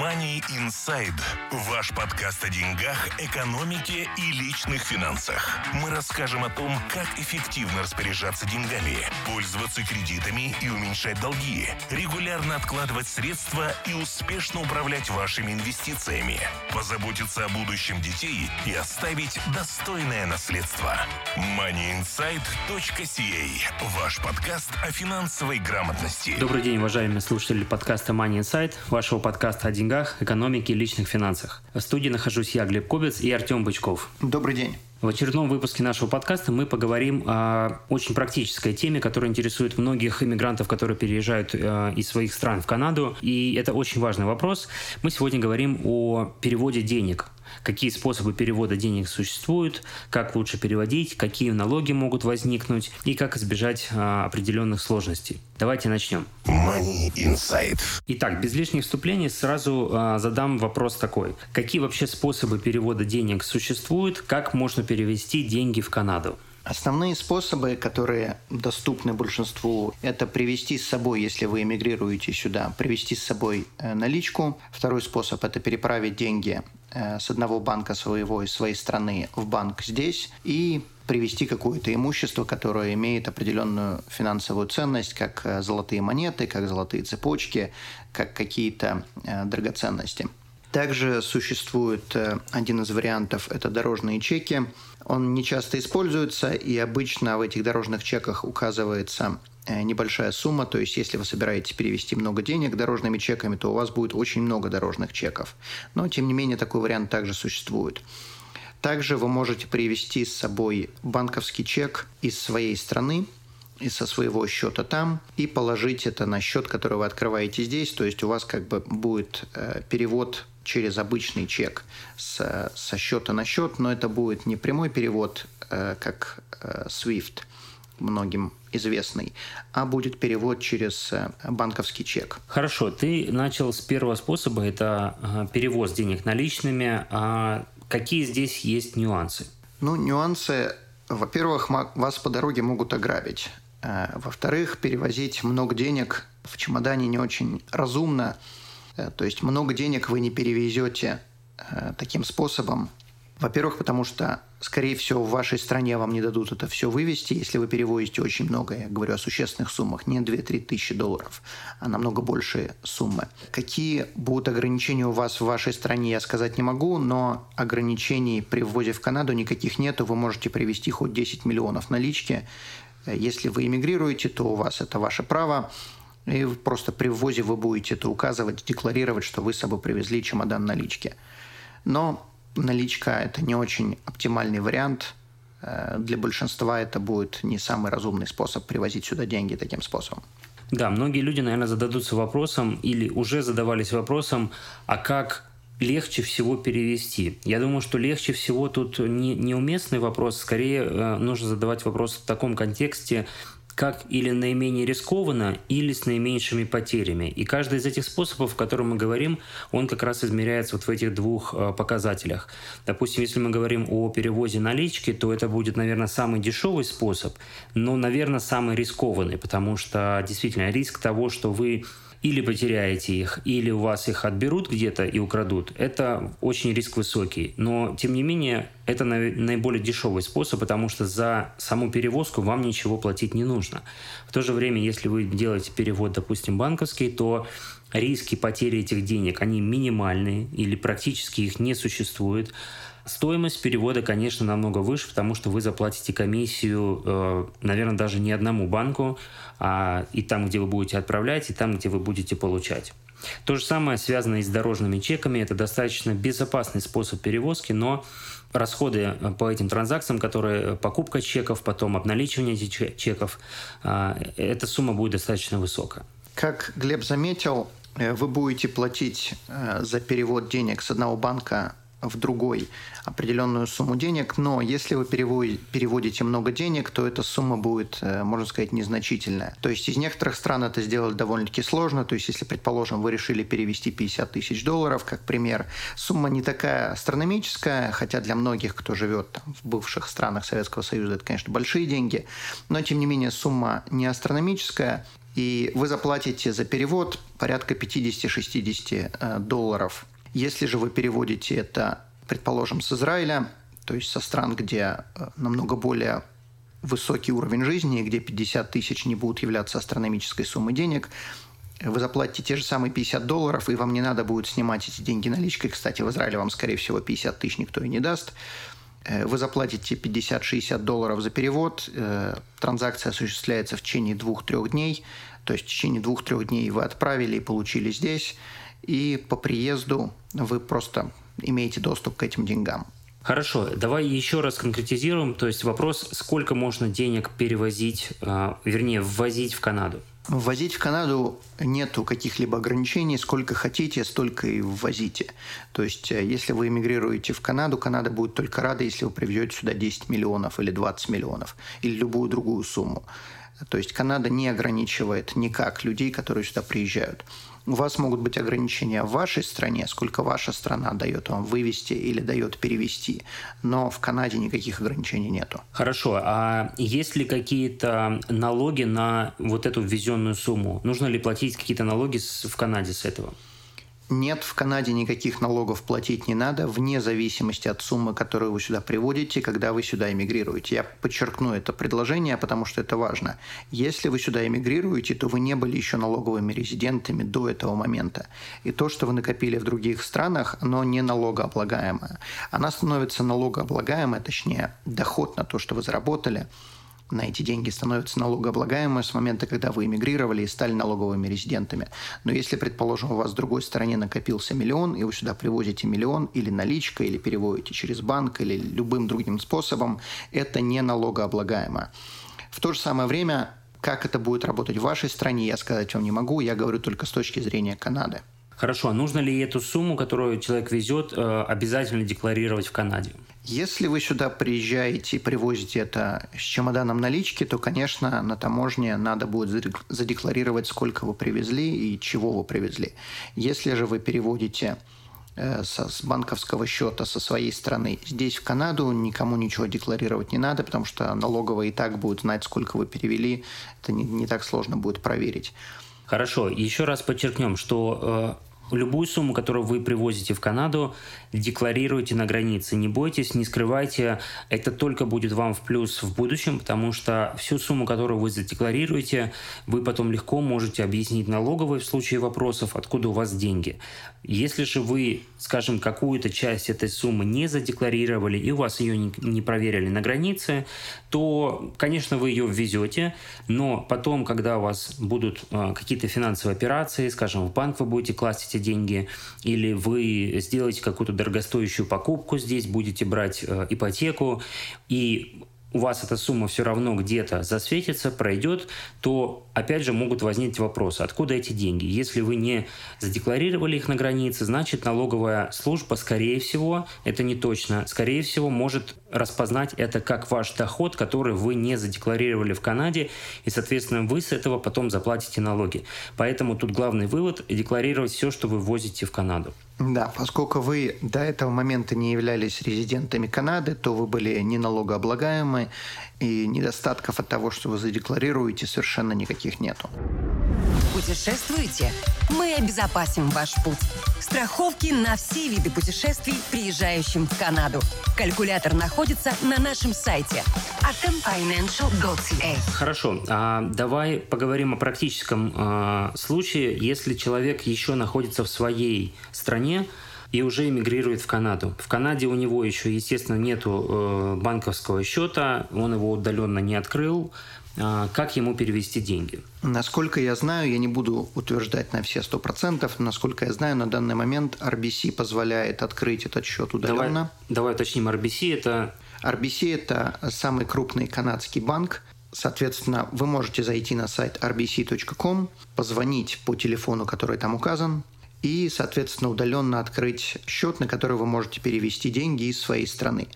Money Inside. Ваш подкаст о деньгах, экономике и личных финансах. Мы расскажем о том, как эффективно распоряжаться деньгами, пользоваться кредитами и уменьшать долги, регулярно откладывать средства и успешно управлять вашими инвестициями, позаботиться о будущем детей и оставить достойное наследство. MoneyInside.ca. Ваш подкаст о финансовой грамотности. Добрый день, уважаемые слушатели подкаста Money Insight, вашего подкаста о деньгах, экономике и личных финансах. В студии нахожусь я, Глеб Кобец и Артем Бычков. Добрый день. В очередном выпуске нашего подкаста мы поговорим о очень практической теме, которая интересует многих иммигрантов, которые переезжают э, из своих стран в Канаду. И это очень важный вопрос. Мы сегодня говорим о переводе денег какие способы перевода денег существуют, как лучше переводить, какие налоги могут возникнуть и как избежать а, определенных сложностей. Давайте начнем. Money Insight. Итак, без лишних вступлений сразу а, задам вопрос такой. Какие вообще способы перевода денег существуют? Как можно перевести деньги в Канаду? Основные способы, которые доступны большинству, это привести с собой, если вы эмигрируете сюда, привести с собой э, наличку. Второй способ – это переправить деньги э, с одного банка своего из своей страны в банк здесь и привести какое-то имущество, которое имеет определенную финансовую ценность, как э, золотые монеты, как золотые цепочки, как какие-то драгоценности. Также существует один из вариантов – это дорожные чеки. Он не часто используется, и обычно в этих дорожных чеках указывается э, небольшая сумма, то есть если вы собираетесь перевести много денег дорожными чеками, то у вас будет очень много дорожных чеков. Но, тем не менее, такой вариант также существует. Также вы можете привести с собой банковский чек из своей страны, и со своего счета там и положить это на счет, который вы открываете здесь. То есть у вас как бы будет э, перевод через обычный чек с, со счета на счет, но это будет не прямой перевод, э, как э, SWIFT, многим известный, а будет перевод через э, банковский чек. Хорошо, ты начал с первого способа, это э, перевоз денег наличными. А какие здесь есть нюансы? Ну, нюансы, во-первых, вас по дороге могут ограбить. Во-вторых, перевозить много денег в чемодане не очень разумно, то есть много денег вы не перевезете э, таким способом. Во-первых, потому что, скорее всего, в вашей стране вам не дадут это все вывести, если вы перевозите очень много. Я говорю о существенных суммах, не 2-3 тысячи долларов, а намного большие суммы. Какие будут ограничения у вас в вашей стране, я сказать не могу, но ограничений при ввозе в Канаду никаких нету. Вы можете привезти хоть 10 миллионов налички. Э, если вы эмигрируете, то у вас это ваше право. И просто при ввозе вы будете это указывать, декларировать, что вы с собой привезли чемодан налички. Но наличка – это не очень оптимальный вариант. Э, для большинства это будет не самый разумный способ привозить сюда деньги таким способом. Да, многие люди, наверное, зададутся вопросом или уже задавались вопросом, а как легче всего перевести? Я думаю, что легче всего тут не, неуместный вопрос, скорее э, нужно задавать вопрос в таком контексте, как или наименее рискованно, или с наименьшими потерями. И каждый из этих способов, о котором мы говорим, он как раз измеряется вот в этих двух э, показателях. Допустим, если мы говорим о перевозе налички, то это будет, наверное, самый дешевый способ, но, наверное, самый рискованный, потому что действительно риск того, что вы или потеряете их, или у вас их отберут где-то и украдут, это очень риск высокий. Но, тем не менее, это наиболее дешевый способ, потому что за саму перевозку вам ничего платить не нужно. В то же время, если вы делаете перевод, допустим, банковский, то риски потери этих денег, они минимальные или практически их не существует. Стоимость перевода, конечно, намного выше, потому что вы заплатите комиссию, э, наверное, даже не одному банку, а и там, где вы будете отправлять, и там, где вы будете получать. То же самое связано и с дорожными чеками. Это достаточно безопасный способ перевозки, но расходы э, по этим транзакциям, которые э, покупка чеков, потом обналичивание этих чеков, эта сумма будет достаточно высокая. Как Глеб заметил, вы будете платить за перевод денег с одного банка в другой определенную сумму денег, но если вы переводите много денег, то эта сумма будет, э, можно сказать, незначительная. То есть из некоторых стран это сделать довольно-таки сложно. То есть если, предположим, вы решили перевести 50 тысяч долларов, как пример, сумма не такая астрономическая, хотя для многих, кто живет там, в бывших странах Советского Союза, это, конечно, большие деньги, но тем не менее сумма не астрономическая, и вы заплатите за перевод порядка 50-60 э, долларов. Если же вы переводите это, предположим, с Израиля, то есть со стран, где э, намного более высокий уровень жизни, где 50 тысяч не будут являться астрономической суммой денег, вы заплатите те же самые 50 долларов, и вам не надо будет снимать эти деньги наличкой. Кстати, в Израиле вам, скорее всего, 50 тысяч никто и не даст. Э, вы заплатите 50-60 долларов за перевод. Э, транзакция осуществляется в течение двух-трех дней. То есть в течение двух-трех дней вы отправили и получили здесь. И по приезду вы просто имеете доступ к этим деньгам. Хорошо, давай еще раз конкретизируем. То есть вопрос, сколько можно денег перевозить, э, вернее, ввозить в Канаду? Ввозить в Канаду нету каких-либо ограничений, сколько хотите, столько и ввозите. То есть, э, если вы эмигрируете в Канаду, Канада будет только рада, если вы привезете сюда 10 миллионов или 20 миллионов, или любую другую сумму. То есть Канада не ограничивает никак людей, которые сюда приезжают. У вас могут быть ограничения в вашей стране, сколько ваша страна дает вам вывести или дает перевести, но в Канаде никаких ограничений нету. Хорошо, а есть ли какие-то налоги на вот эту ввезенную сумму? Нужно ли платить какие-то налоги в Канаде с этого? Нет, в Канаде никаких налогов платить не надо, вне зависимости от суммы, которую вы сюда приводите, когда вы сюда эмигрируете. Я подчеркну это предложение, потому что это важно. Если вы сюда эмигрируете, то вы не были еще налоговыми резидентами до этого момента. И то, что вы накопили в других странах, оно не налогооблагаемое. Она становится налогооблагаемой, точнее, доход на то, что вы заработали – на эти деньги становятся налогооблагаемыми с момента, когда вы эмигрировали и стали налоговыми резидентами. Но если, предположим, у вас с другой стороне накопился миллион, и вы сюда привозите миллион или наличка, или переводите через банк, или любым другим способом, это не налогооблагаемое. В то же самое время, как это будет работать в вашей стране, я сказать вам не могу, я говорю только с точки зрения Канады. Хорошо, а нужно ли эту сумму, которую человек везет, э, обязательно декларировать в Канаде? Если вы сюда приезжаете и привозите это с чемоданом налички, то, конечно, на таможне надо будет задекларировать, сколько вы привезли и чего вы привезли. Если же вы переводите э, с банковского счета со своей страны здесь, в Канаду, никому ничего декларировать не надо, потому что налоговая и так будет знать, сколько вы перевели. Это не, не так сложно будет проверить. Хорошо, еще раз подчеркнем, что э, Любую сумму, которую вы привозите в Канаду, декларируйте на границе. Не бойтесь, не скрывайте. Это только будет вам в плюс в будущем, потому что всю сумму, которую вы задекларируете, вы потом легко можете объяснить налоговой в случае вопросов, откуда у вас деньги. Если же вы, скажем, какую-то часть этой суммы не задекларировали и у вас ее не, не проверили на границе, то, конечно, вы ее ввезете, но потом, когда у вас будут э, какие-то финансовые операции, скажем, в банк вы будете класть эти деньги, или вы сделаете какую-то дорогостоящую покупку здесь, будете брать э, ипотеку, и у вас эта сумма все равно где-то засветится, пройдет, то опять же могут возникнуть вопросы, откуда эти деньги. Если вы не задекларировали их на границе, значит налоговая служба, скорее всего, это не точно, скорее всего может распознать это как ваш доход, который вы не задекларировали в Канаде, и, соответственно, вы с этого потом заплатите налоги. Поэтому тут главный вывод – декларировать все, что вы возите в Канаду. Да, поскольку вы до этого момента не являлись резидентами Канады, то вы были не налогооблагаемы, и недостатков от того, что вы задекларируете, совершенно никаких нету. Путешествуете? Мы обезопасим ваш путь. Страховки на все виды путешествий, приезжающим в Канаду. Калькулятор находится на нашем сайте atomfinancial.ca. Хорошо, а давай поговорим о практическом а, случае, если человек еще находится в своей стране, и уже эмигрирует в Канаду. В Канаде у него еще, естественно, нету э, банковского счета, он его удаленно не открыл. Э, как ему перевести деньги? Насколько я знаю, я не буду утверждать на все 100%, насколько я знаю, на данный момент RBC позволяет открыть этот счет удаленно. Давай, давай уточним, RBC это... RBC – это самый крупный канадский банк, Соответственно, вы можете зайти на сайт rbc.com, позвонить по телефону, который там указан, и, соответственно, удаленно открыть счет, на который вы можете перевести деньги из своей страны.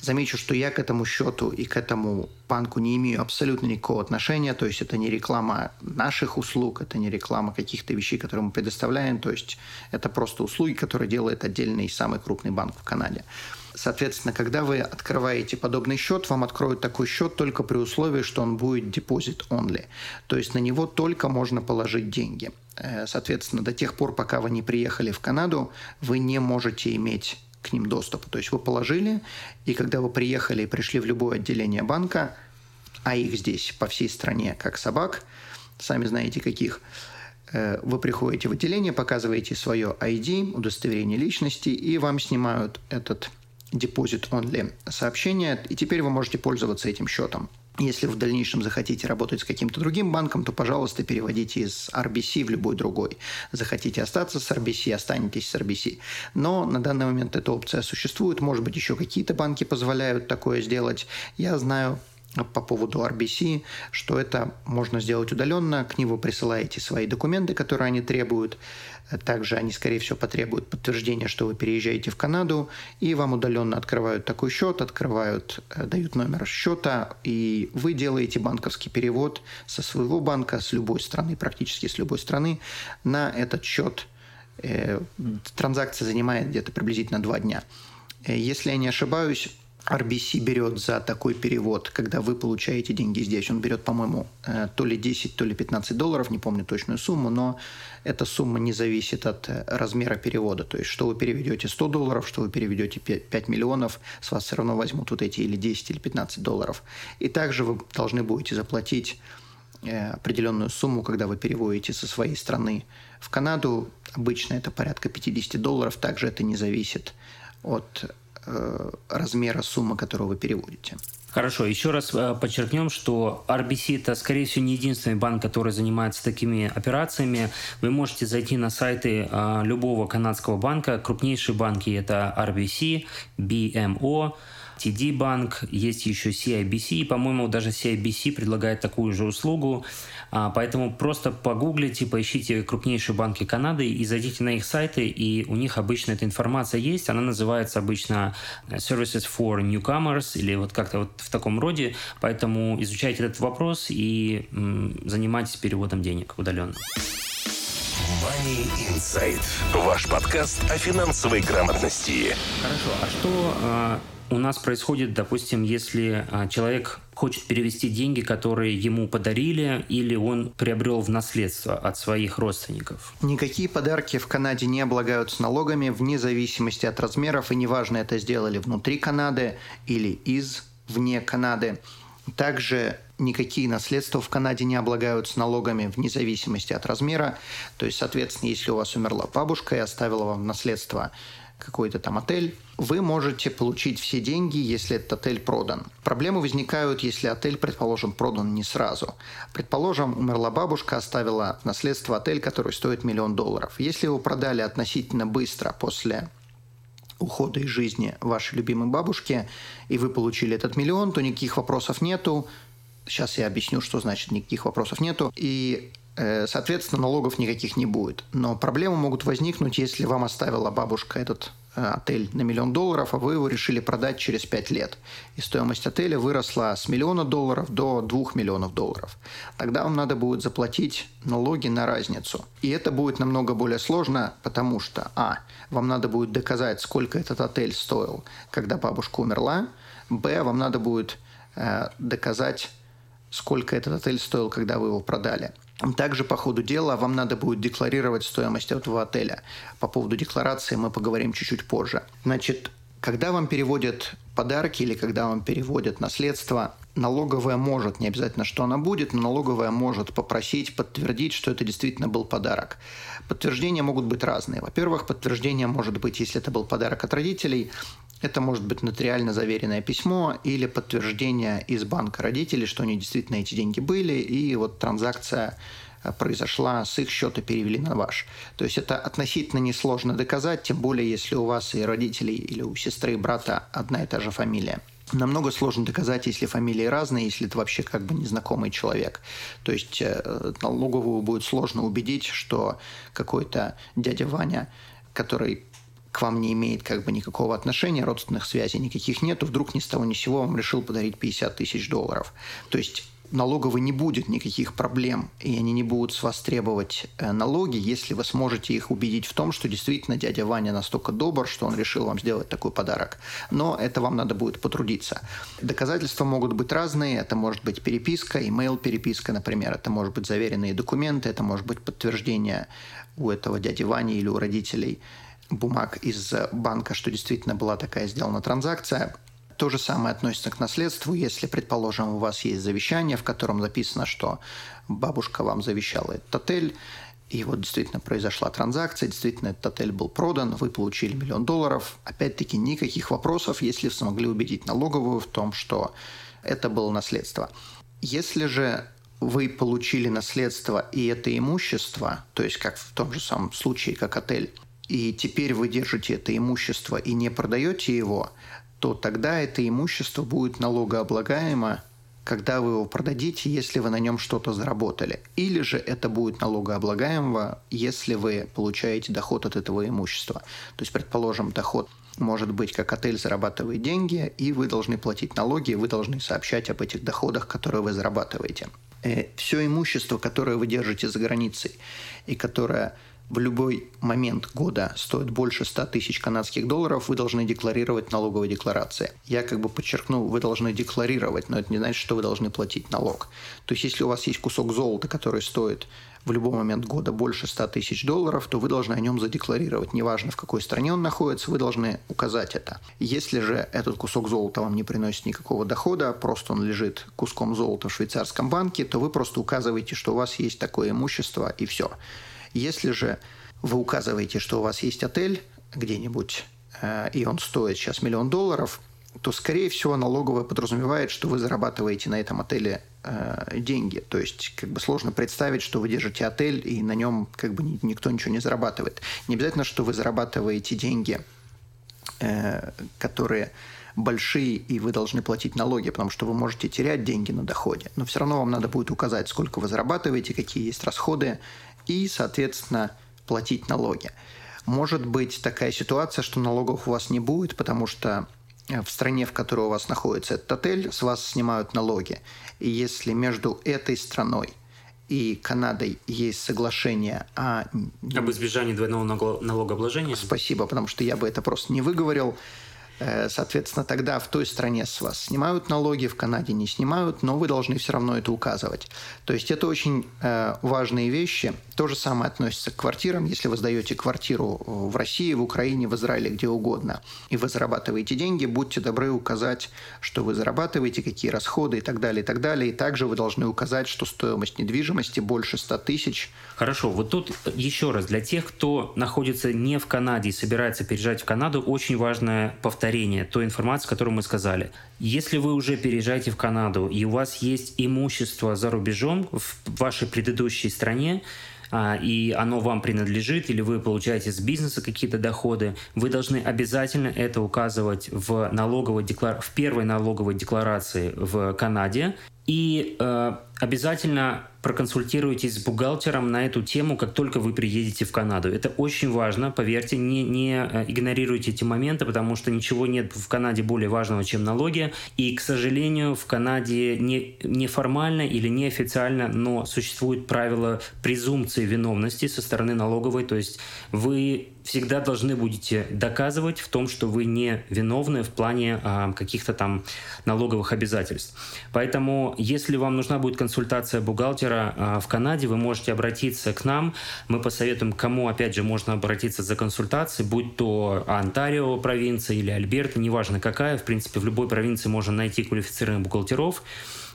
Замечу, что я к этому счету и к этому банку не имею абсолютно никакого отношения, то есть это не реклама наших услуг, это не реклама каких-то вещей, которые мы предоставляем, то есть это просто услуги, которые делает отдельный самый крупный банк в Канаде. Соответственно, когда вы открываете подобный счет, вам откроют такой счет только при условии, что он будет deposit only. То есть на него только можно положить деньги. Э, соответственно, до тех пор, пока вы не приехали в Канаду, вы не можете иметь к ним доступа. То есть вы положили, и когда вы приехали и пришли в любое отделение банка, а их здесь по всей стране как собак, сами знаете каких, э, вы приходите в отделение, показываете свое ID, удостоверение личности, и вам снимают этот депозит only сообщение, и теперь вы можете пользоваться этим счетом. Если в дальнейшем захотите работать с каким-то другим банком, то, пожалуйста, переводите из RBC в любой другой. Захотите остаться с RBC, останетесь с RBC. Но на данный момент эта опция существует. Может быть, еще какие-то банки позволяют такое сделать. Я знаю по поводу RBC, что это можно сделать удаленно. К вы присылаете свои документы, которые они требуют. Также они, скорее всего, потребуют подтверждения, что вы переезжаете в Канаду, и вам удаленно открывают такой счет, открывают, э, дают номер счета, и вы делаете банковский перевод со своего банка, с любой страны, практически с любой страны, на этот счет. Э, транзакция занимает где-то приблизительно два дня. Э, если я не ошибаюсь, RBC берет за такой перевод, когда вы получаете деньги здесь. Он берет, по-моему, э, то ли 10, то ли 15 долларов, не помню точную сумму, но эта сумма не зависит от э, размера перевода. То есть, что вы переведете 100 долларов, что вы переведете 5 миллионов, с вас все равно возьмут вот эти или 10, или 15 долларов. И также вы должны будете заплатить э, определенную сумму, когда вы переводите со своей страны в Канаду. Обычно это порядка 50 долларов. Также это не зависит от размера суммы, которую вы переводите. Хорошо, еще раз э, подчеркнем, что RBC это, скорее всего, не единственный банк, который занимается такими операциями. Вы можете зайти на сайты э, любого канадского банка. Крупнейшие банки это RBC, BMO, TD банк, есть еще CIBC, и, по-моему, даже CIBC предлагает такую же услугу. А, поэтому просто погуглите, поищите крупнейшие банки Канады и зайдите на их сайты, и у них обычно эта информация есть. Она называется обычно э, Services for Newcomers или вот как-то вот в таком роде. Поэтому изучайте этот вопрос и м, занимайтесь переводом денег удаленно. Money Insight. Ваш подкаст о финансовой грамотности. Хорошо. А что а, у нас происходит, допустим, если а, человек хочет перевести деньги, которые ему подарили, или он приобрел в наследство от своих родственников? Никакие подарки в Канаде не облагаются налогами вне зависимости от размеров, и неважно, это сделали внутри Канады или из вне Канады. Также никакие наследства в Канаде не облагаются налогами вне зависимости от размера. То есть, соответственно, если у вас умерла бабушка и оставила вам наследство какой-то там отель, вы можете получить все деньги, если этот отель продан. Проблемы возникают, если отель, предположим, продан не сразу. Предположим, умерла бабушка, оставила в наследство отель, который стоит миллион долларов. Если его продали относительно быстро после ухода из жизни вашей любимой бабушки, и вы получили этот миллион, то никаких вопросов нету. Сейчас я объясню, что значит никаких вопросов нету. И соответственно, налогов никаких не будет. Но проблемы могут возникнуть, если вам оставила бабушка этот э, отель на миллион долларов, а вы его решили продать через пять лет. И стоимость отеля выросла с миллиона долларов до двух миллионов долларов. Тогда вам надо будет заплатить налоги на разницу. И это будет намного более сложно, потому что, а, вам надо будет доказать, сколько этот отель стоил, когда бабушка умерла, б, вам надо будет э, доказать, сколько этот отель стоил, когда вы его продали. Также по ходу дела вам надо будет декларировать стоимость этого отеля. По поводу декларации мы поговорим чуть-чуть позже. Значит, когда вам переводят подарки или когда вам переводят наследство, налоговая может, не обязательно, что она будет, но налоговая может попросить подтвердить, что это действительно был подарок. Подтверждения могут быть разные. Во-первых, подтверждение может быть, если это был подарок от родителей, это может быть нотариально заверенное письмо или подтверждение из банка родителей, что они действительно эти деньги были, и вот транзакция э, произошла с их счета перевели на ваш. То есть это относительно несложно доказать, тем более если у вас и родителей или у сестры и брата одна и та же фамилия. Намного сложно доказать, если фамилии разные, если это вообще как бы незнакомый человек. То есть э, налоговую будет сложно убедить, что какой-то дядя Ваня, который к вам не имеет как бы никакого отношения, родственных связей никаких нету, вдруг ни с того ни с сего вам решил подарить 50 тысяч долларов. То есть налоговой не будет никаких проблем, и они не будут с вас требовать э, налоги, если вы сможете их убедить в том, что действительно дядя Ваня настолько добр, что он решил вам сделать такой подарок. Но это вам надо будет потрудиться. Доказательства могут быть разные. Это может быть переписка, имейл-переписка, например. Это может быть заверенные документы, это может быть подтверждение у этого дяди Вани или у родителей бумаг из банка, что действительно была такая сделана транзакция. То же самое относится к наследству. Если, предположим, у вас есть завещание, в котором записано, что бабушка вам завещала этот отель, и вот действительно произошла транзакция, действительно этот отель был продан, вы получили миллион долларов. Опять-таки никаких вопросов, если смогли убедить налоговую в том, что это было наследство. Если же вы получили наследство и это имущество, то есть как в том же самом случае, как отель, и теперь вы держите это имущество и не продаете его, то тогда это имущество будет налогооблагаемо, когда вы его продадите, если вы на нем что-то заработали. Или же это будет налогооблагаемо, если вы получаете доход от этого имущества. То есть, предположим, доход может быть, как отель зарабатывает деньги, и вы должны платить налоги, и вы должны сообщать об этих доходах, которые вы зарабатываете. Э, Все имущество, которое вы держите за границей, и которое в любой момент года стоит больше 100 тысяч канадских долларов, вы должны декларировать налоговой декларации. Я как бы подчеркну, вы должны декларировать, но это не значит, что вы должны платить налог. То есть, если у вас есть кусок золота, который стоит в любой момент года больше 100 тысяч долларов, то вы должны о нем задекларировать. Неважно, в какой стране он находится, вы должны указать это. Если же этот кусок золота вам не приносит никакого дохода, просто он лежит куском золота в швейцарском банке, то вы просто указываете, что у вас есть такое имущество, и все. Если же вы указываете, что у вас есть отель где-нибудь, э, и он стоит сейчас миллион долларов, то, скорее всего, налоговая подразумевает, что вы зарабатываете на этом отеле э, деньги. То есть, как бы сложно представить, что вы держите отель, и на нем как бы никто ничего не зарабатывает. Не обязательно, что вы зарабатываете деньги, э, которые большие, и вы должны платить налоги, потому что вы можете терять деньги на доходе. Но все равно вам надо будет указать, сколько вы зарабатываете, какие есть расходы, и, соответственно, платить налоги. Может быть такая ситуация, что налогов у вас не будет, потому что э, в стране, в которой у вас находится этот отель, с вас снимают налоги. И если между этой страной и Канадой есть соглашение о... Об избежании двойного налогообложения? Спасибо, потому что я бы это просто не выговорил. Э, соответственно, тогда в той стране с вас снимают налоги, в Канаде не снимают, но вы должны все равно это указывать. То есть это очень э, важные вещи. То же самое относится к квартирам. Если вы сдаете квартиру в России, в Украине, в Израиле, где угодно, и вы зарабатываете деньги, будьте добры указать, что вы зарабатываете, какие расходы и так далее, и так далее. И также вы должны указать, что стоимость недвижимости больше 100 тысяч. Хорошо, вот тут еще раз, для тех, кто находится не в Канаде и собирается переезжать в Канаду, очень важное повторение той информации, которую мы сказали. Если вы уже переезжаете в Канаду, и у вас есть имущество за рубежом в вашей предыдущей стране, а, и оно вам принадлежит, или вы получаете с бизнеса какие-то доходы, вы должны обязательно это указывать в, налоговой деклар... в первой налоговой декларации в Канаде. И э, обязательно проконсультируйтесь с бухгалтером на эту тему, как только вы приедете в Канаду. Это очень важно, поверьте, не, не э, игнорируйте эти моменты, потому что ничего нет в Канаде более важного, чем налоги. И, к сожалению, в Канаде не, неформально или неофициально, но существует правило презумпции виновности со стороны налоговой, то есть вы всегда должны будете доказывать в том, что вы не виновны в плане а, каких-то там налоговых обязательств. Поэтому, если вам нужна будет консультация бухгалтера а, в Канаде, вы можете обратиться к нам. Мы посоветуем, кому, опять же, можно обратиться за консультацией, будь то Онтарио провинция или Альберта, неважно какая. В принципе, в любой провинции можно найти квалифицированных бухгалтеров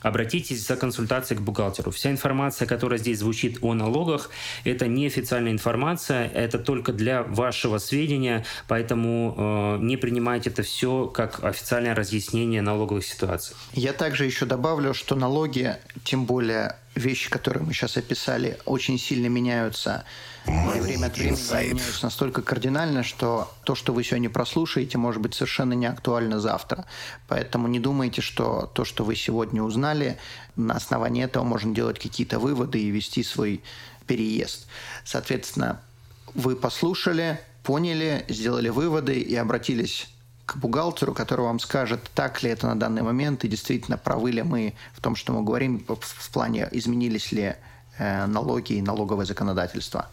обратитесь за консультацией к бухгалтеру. Вся информация, которая здесь звучит о налогах, это неофициальная информация, это только для вашего сведения, поэтому э, не принимайте это все как официальное разъяснение налоговых ситуаций. Я также еще добавлю, что налоги, тем более вещи, которые мы сейчас описали, очень сильно меняются Money время от времени меняются настолько кардинально, что то, что вы сегодня прослушаете, может быть совершенно не актуально завтра. Поэтому не думайте, что то, что вы сегодня узнали, на основании этого можно делать какие-то выводы и вести свой переезд. Соответственно, вы послушали, поняли, сделали выводы и обратились к бухгалтеру, который вам скажет, так ли это на данный момент, и действительно правы ли мы в том, что мы говорим в плане, изменились ли э, налоги и налоговое законодательство.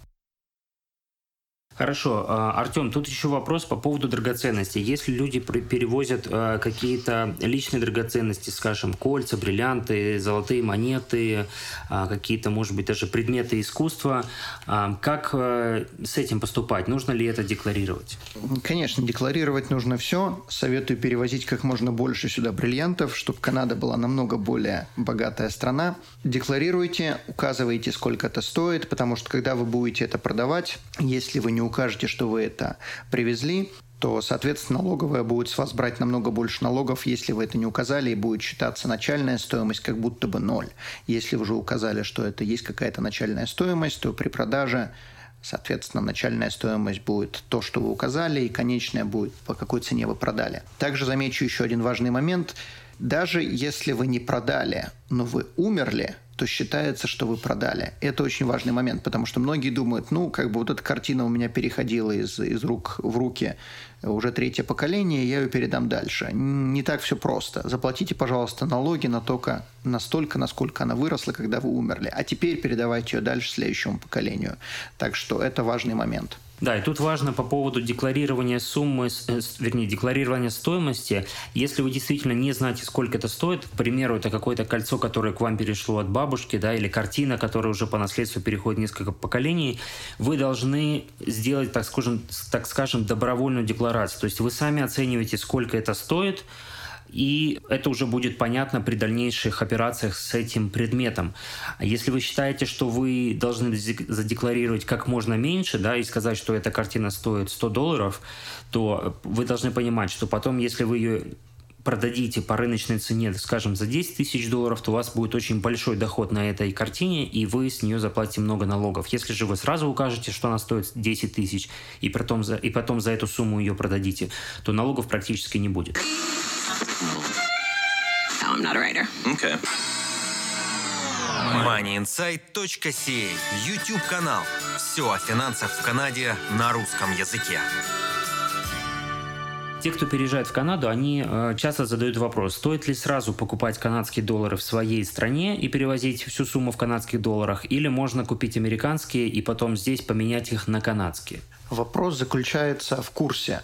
Хорошо. А, Артем, тут еще вопрос по поводу драгоценностей. Если люди перевозят а, какие-то личные драгоценности, скажем, кольца, бриллианты, золотые монеты, а, какие-то, может быть, даже предметы искусства, как с этим поступать? Нужно ли это декларировать? Конечно, декларировать нужно все. Советую перевозить как можно больше сюда бриллиантов, чтобы Канада была намного более богатая страна. Декларируйте, указывайте, сколько это стоит, потому что когда вы будете это продавать, если вы не укажете, что вы это привезли, то, соответственно, налоговая будет с вас брать намного больше налогов, если вы это не указали, и будет считаться начальная стоимость как будто бы ноль. Если вы уже указали, что это есть какая-то начальная стоимость, то при продаже Соответственно, начальная стоимость будет то, что вы указали, и конечная будет по какой цене вы продали. Также замечу еще один важный момент. Даже если вы не продали, но вы умерли, то считается, что вы продали. Это очень важный момент, потому что многие думают, ну, как бы вот эта картина у меня переходила из, из рук в руки уже третье поколение, я ее передам дальше. Не так все просто. Заплатите, пожалуйста, налоги на только настолько, насколько она выросла, когда вы умерли. А теперь передавайте ее дальше следующему поколению. Так что это важный момент. Да, и тут важно по поводу декларирования суммы, э, вернее, декларирования стоимости. Если вы действительно не знаете, сколько это стоит, к примеру, это какое-то кольцо, которое к вам перешло от бабушки, да, или картина, которая уже по наследству переходит несколько поколений, вы должны сделать, так скажем, так скажем добровольную декларацию. То есть вы сами оцениваете, сколько это стоит, и это уже будет понятно при дальнейших операциях с этим предметом. Если вы считаете, что вы должны задекларировать как можно меньше, да, и сказать, что эта картина стоит 100 долларов, то вы должны понимать, что потом, если вы ее продадите по рыночной цене, скажем, за 10 тысяч долларов, то у вас будет очень большой доход на этой картине, и вы с нее заплатите много налогов. Если же вы сразу укажете, что она стоит 10 тысяч, и потом, за, и потом за эту сумму ее продадите, то налогов практически не будет. I'm not a writer. Okay. MoneyInsight.ca YouTube канал. Все о финансах в Канаде на русском языке. Те, кто переезжает в Канаду, они э, часто задают вопрос, стоит ли сразу покупать канадские доллары в своей стране и перевозить всю сумму в канадских долларах, или можно купить американские и потом здесь поменять их на канадские? Вопрос заключается в курсе.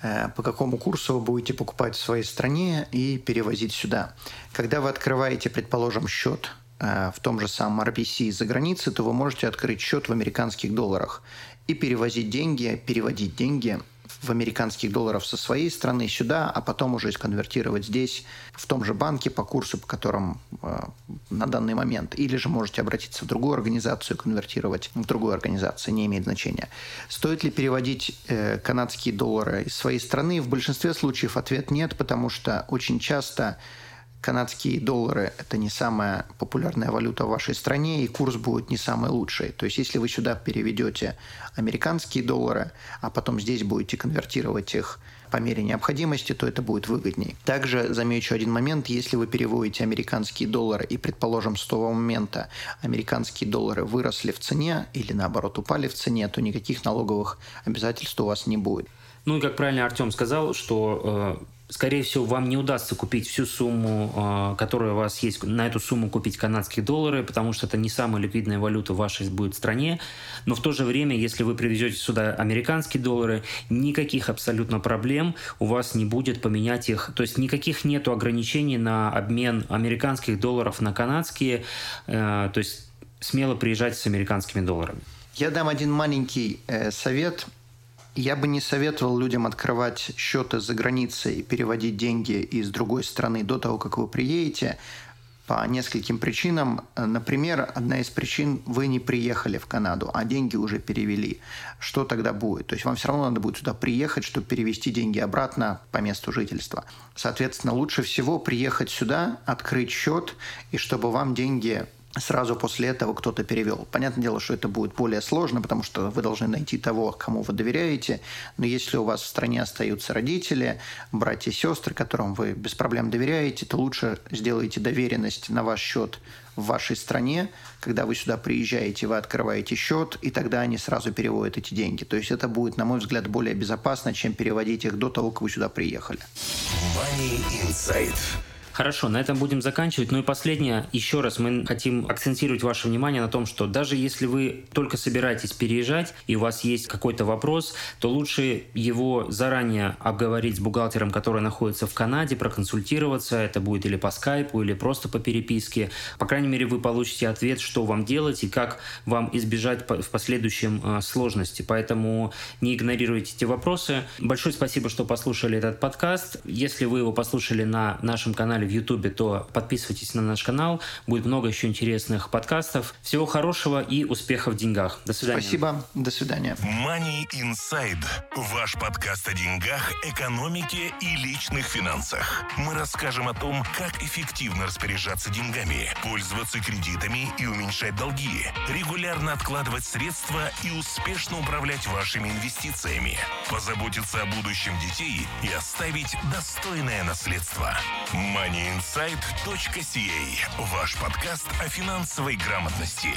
Э, по какому курсу вы будете покупать в своей стране и перевозить сюда. Когда вы открываете, предположим, счет э, в том же самом RBC за границей, то вы можете открыть счет в американских долларах и перевозить деньги, переводить деньги в американских долларов со своей страны сюда, а потом уже сконвертировать здесь, в том же банке по курсу, по которым э, на данный момент. Или же можете обратиться в другую организацию конвертировать в другую организацию, не имеет значения. Стоит ли переводить э, канадские доллары из своей страны? В большинстве случаев ответ нет, потому что очень часто канадские доллары – это не самая популярная валюта в вашей стране, и курс будет не самый лучший. То есть, если вы сюда переведете американские доллары, а потом здесь будете конвертировать их по мере необходимости, то это будет выгоднее. Также замечу один момент, если вы переводите американские доллары и, предположим, с того момента американские доллары выросли в цене или наоборот упали в цене, то никаких налоговых обязательств у вас не будет. Ну и как правильно Артем сказал, что э, скорее всего, вам не удастся купить всю сумму, а, которая у вас есть, на эту сумму купить канадские доллары, потому что это не самая ликвидная валюта в вашей будет стране. Но в то же время, если вы привезете сюда американские доллары, никаких абсолютно проблем у вас не будет поменять их. То есть никаких нету ограничений на обмен американских долларов на канадские. Э, то есть смело приезжать с американскими долларами. Я дам один маленький э, совет – я бы не советовал людям открывать счеты за границей и переводить деньги из другой страны до того, как вы приедете, по нескольким причинам. Например, одна из причин – вы не приехали в Канаду, а деньги уже перевели. Что тогда будет? То есть вам все равно надо будет сюда приехать, чтобы перевести деньги обратно по месту жительства. Соответственно, лучше всего приехать сюда, открыть счет, и чтобы вам деньги сразу после этого кто-то перевел. Понятное дело, что это будет более сложно, потому что вы должны найти того, кому вы доверяете. Но если у вас в стране остаются родители, братья и сестры, которым вы без проблем доверяете, то лучше сделайте доверенность на ваш счет в вашей стране. Когда вы сюда приезжаете, вы открываете счет, и тогда они сразу переводят эти деньги. То есть это будет, на мой взгляд, более безопасно, чем переводить их до того, как вы сюда приехали. Money Inside. Хорошо, на этом будем заканчивать. Ну и последнее, еще раз мы хотим акцентировать ваше внимание на том, что даже если вы только собираетесь переезжать и у вас есть какой-то вопрос, то лучше его заранее обговорить с бухгалтером, который находится в Канаде, проконсультироваться. Это будет или по скайпу, или просто по переписке. По крайней мере, вы получите ответ, что вам делать и как вам избежать в последующем э, сложности. Поэтому не игнорируйте эти вопросы. Большое спасибо, что послушали этот подкаст. Если вы его послушали на нашем канале в Ютубе, то подписывайтесь на наш канал. Будет много еще интересных подкастов. Всего хорошего и успехов в деньгах. До свидания. Спасибо. До свидания. Money Inside. Ваш подкаст о деньгах, экономике и личных финансах. Мы расскажем о том, как эффективно распоряжаться деньгами, пользоваться кредитами и уменьшать долги, регулярно откладывать средства и успешно управлять вашими инвестициями, позаботиться о будущем детей и оставить достойное наследство. Money moneyinsight.ca. Ваш подкаст о финансовой грамотности.